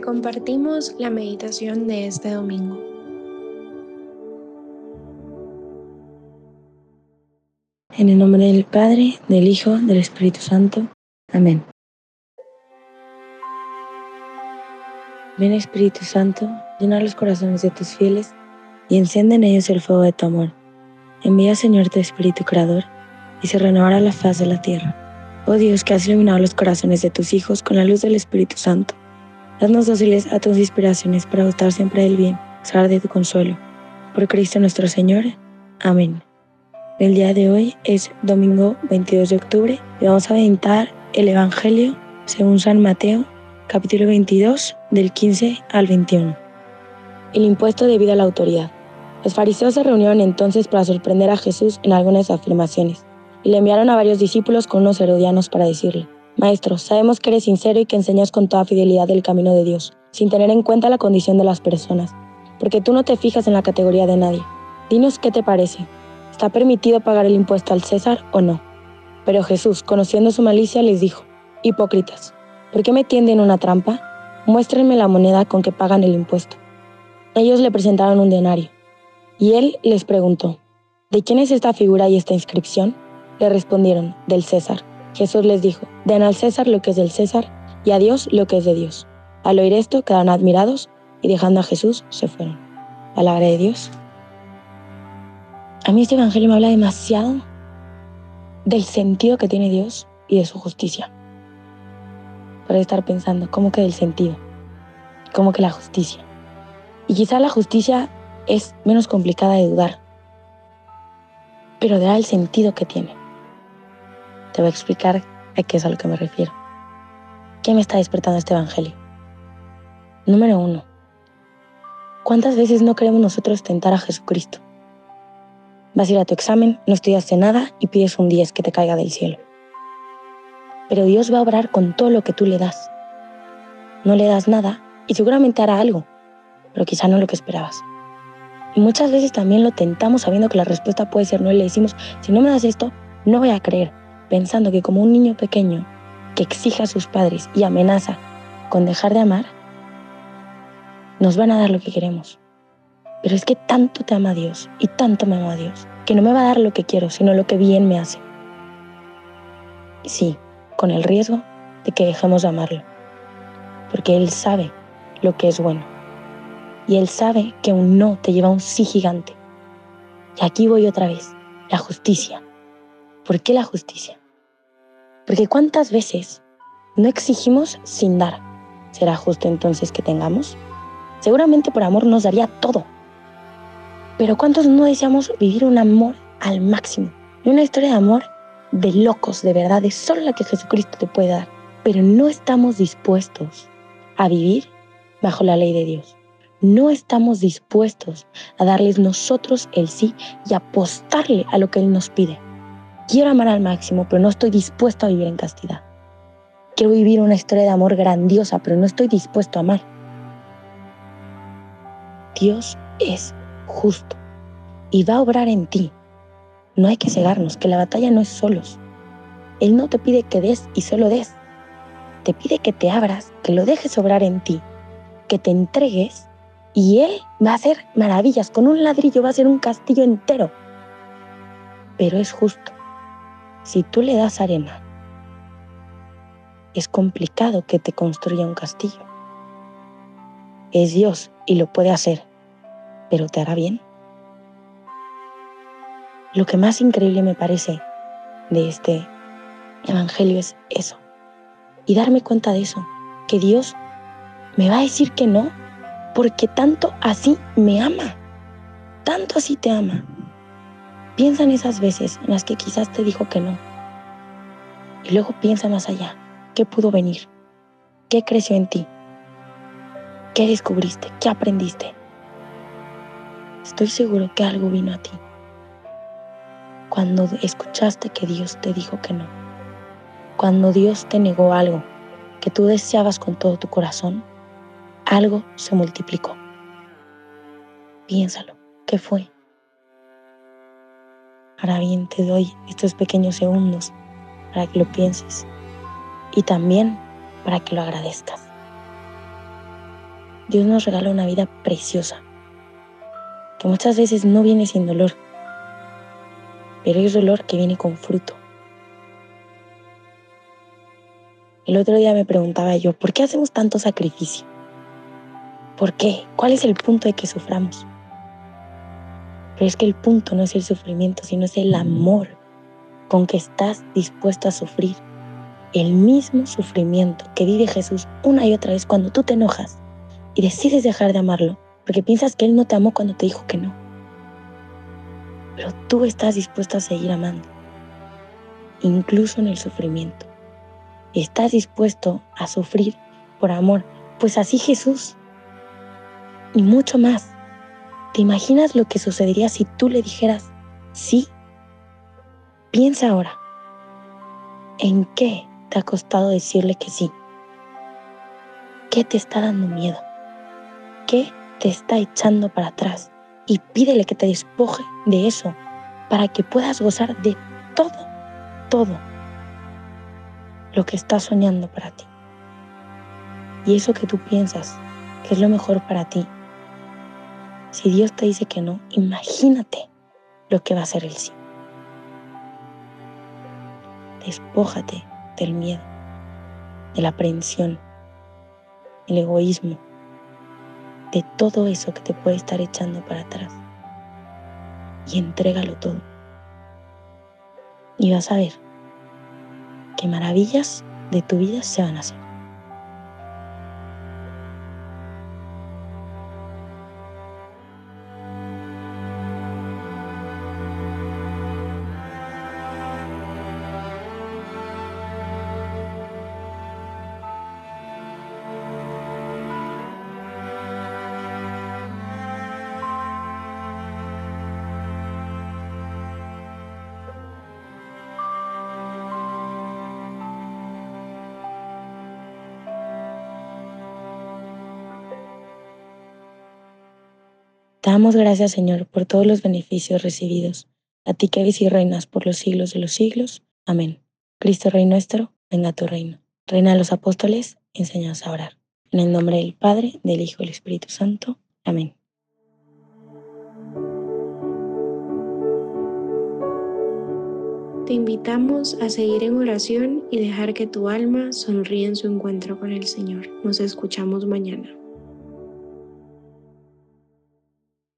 Compartimos la meditación de este domingo. En el nombre del Padre, del Hijo, del Espíritu Santo. Amén. Ven Espíritu Santo, llena los corazones de tus fieles y enciende en ellos el fuego de tu amor. Envía Señor tu Espíritu Creador y se renovará la faz de la tierra. Oh Dios que has iluminado los corazones de tus hijos con la luz del Espíritu Santo Haznos dóciles a tus inspiraciones para gustar siempre del bien, saber de tu consuelo. Por Cristo nuestro Señor. Amén. El día de hoy es domingo 22 de octubre y vamos a meditar el Evangelio según San Mateo, capítulo 22, del 15 al 21. El impuesto debido a la autoridad. Los fariseos se reunieron entonces para sorprender a Jesús en algunas afirmaciones y le enviaron a varios discípulos con unos herodianos para decirle, Maestro, sabemos que eres sincero y que enseñas con toda fidelidad el camino de Dios, sin tener en cuenta la condición de las personas, porque tú no te fijas en la categoría de nadie. Dinos qué te parece. ¿Está permitido pagar el impuesto al César o no? Pero Jesús, conociendo su malicia, les dijo, Hipócritas, ¿por qué me tienden una trampa? Muéstrenme la moneda con que pagan el impuesto. Ellos le presentaron un denario, y él les preguntó, ¿de quién es esta figura y esta inscripción? Le respondieron, del César. Jesús les dijo, den al César lo que es del César y a Dios lo que es de Dios. Al oír esto, quedaron admirados y dejando a Jesús se fueron. Palabra de Dios. A mí este Evangelio me habla demasiado del sentido que tiene Dios y de su justicia. Para estar pensando, ¿cómo que del sentido? ¿Cómo que la justicia? Y quizá la justicia es menos complicada de dudar, pero da el sentido que tiene. Te voy a explicar a qué es a lo que me refiero. ¿Qué me está despertando este Evangelio? Número uno. ¿Cuántas veces no queremos nosotros tentar a Jesucristo? Vas a ir a tu examen, no estudiaste nada y pides un 10 que te caiga del cielo. Pero Dios va a obrar con todo lo que tú le das. No le das nada y seguramente hará algo, pero quizá no lo que esperabas. Y muchas veces también lo tentamos sabiendo que la respuesta puede ser no y le decimos, si no me das esto, no voy a creer pensando que como un niño pequeño que exija a sus padres y amenaza con dejar de amar, nos van a dar lo que queremos. Pero es que tanto te ama Dios y tanto me ama Dios, que no me va a dar lo que quiero, sino lo que bien me hace. Sí, con el riesgo de que dejemos de amarlo, porque Él sabe lo que es bueno. Y Él sabe que un no te lleva a un sí gigante. Y aquí voy otra vez, la justicia. ¿Por qué la justicia? Porque cuántas veces no exigimos sin dar. ¿Será justo entonces que tengamos? Seguramente por amor nos daría todo. Pero ¿cuántos no deseamos vivir un amor al máximo? Y una historia de amor de locos, de verdad, es solo la que Jesucristo te puede dar. Pero no estamos dispuestos a vivir bajo la ley de Dios. No estamos dispuestos a darles nosotros el sí y apostarle a lo que Él nos pide. Quiero amar al máximo, pero no estoy dispuesto a vivir en castidad. Quiero vivir una historia de amor grandiosa, pero no estoy dispuesto a amar. Dios es justo y va a obrar en ti. No hay que cegarnos, que la batalla no es solos. Él no te pide que des y solo des. Te pide que te abras, que lo dejes obrar en ti, que te entregues y Él va a hacer maravillas. Con un ladrillo va a ser un castillo entero. Pero es justo. Si tú le das arena, es complicado que te construya un castillo. Es Dios y lo puede hacer, pero ¿te hará bien? Lo que más increíble me parece de este Evangelio es eso. Y darme cuenta de eso, que Dios me va a decir que no, porque tanto así me ama, tanto así te ama, Piensa en esas veces en las que quizás te dijo que no. Y luego piensa más allá. ¿Qué pudo venir? ¿Qué creció en ti? ¿Qué descubriste? ¿Qué aprendiste? Estoy seguro que algo vino a ti. Cuando escuchaste que Dios te dijo que no. Cuando Dios te negó algo que tú deseabas con todo tu corazón, algo se multiplicó. Piénsalo. ¿Qué fue? Ahora bien, te doy estos pequeños segundos para que lo pienses y también para que lo agradezcas. Dios nos regala una vida preciosa, que muchas veces no viene sin dolor, pero es dolor que viene con fruto. El otro día me preguntaba yo, ¿por qué hacemos tanto sacrificio? ¿Por qué? ¿Cuál es el punto de que suframos? Pero es que el punto no es el sufrimiento, sino es el amor con que estás dispuesto a sufrir. El mismo sufrimiento que vive Jesús una y otra vez cuando tú te enojas y decides dejar de amarlo, porque piensas que Él no te amó cuando te dijo que no. Pero tú estás dispuesto a seguir amando, incluso en el sufrimiento estás dispuesto a sufrir por amor, pues así Jesús. Y mucho más. ¿Te imaginas lo que sucedería si tú le dijeras sí? Piensa ahora, ¿en qué te ha costado decirle que sí? ¿Qué te está dando miedo? ¿Qué te está echando para atrás? Y pídele que te despoje de eso para que puedas gozar de todo, todo lo que estás soñando para ti. Y eso que tú piensas que es lo mejor para ti, si Dios te dice que no, imagínate lo que va a ser el sí. Despójate del miedo, de la aprehensión, el egoísmo, de todo eso que te puede estar echando para atrás. Y entrégalo todo. Y vas a ver qué maravillas de tu vida se van a hacer. Damos gracias, Señor, por todos los beneficios recibidos. A ti que vives y reinas por los siglos de los siglos. Amén. Cristo Rey nuestro, venga tu reino. Reina de los apóstoles, enséñanos a orar. En el nombre del Padre, del Hijo y del Espíritu Santo. Amén. Te invitamos a seguir en oración y dejar que tu alma sonríe en su encuentro con el Señor. Nos escuchamos mañana.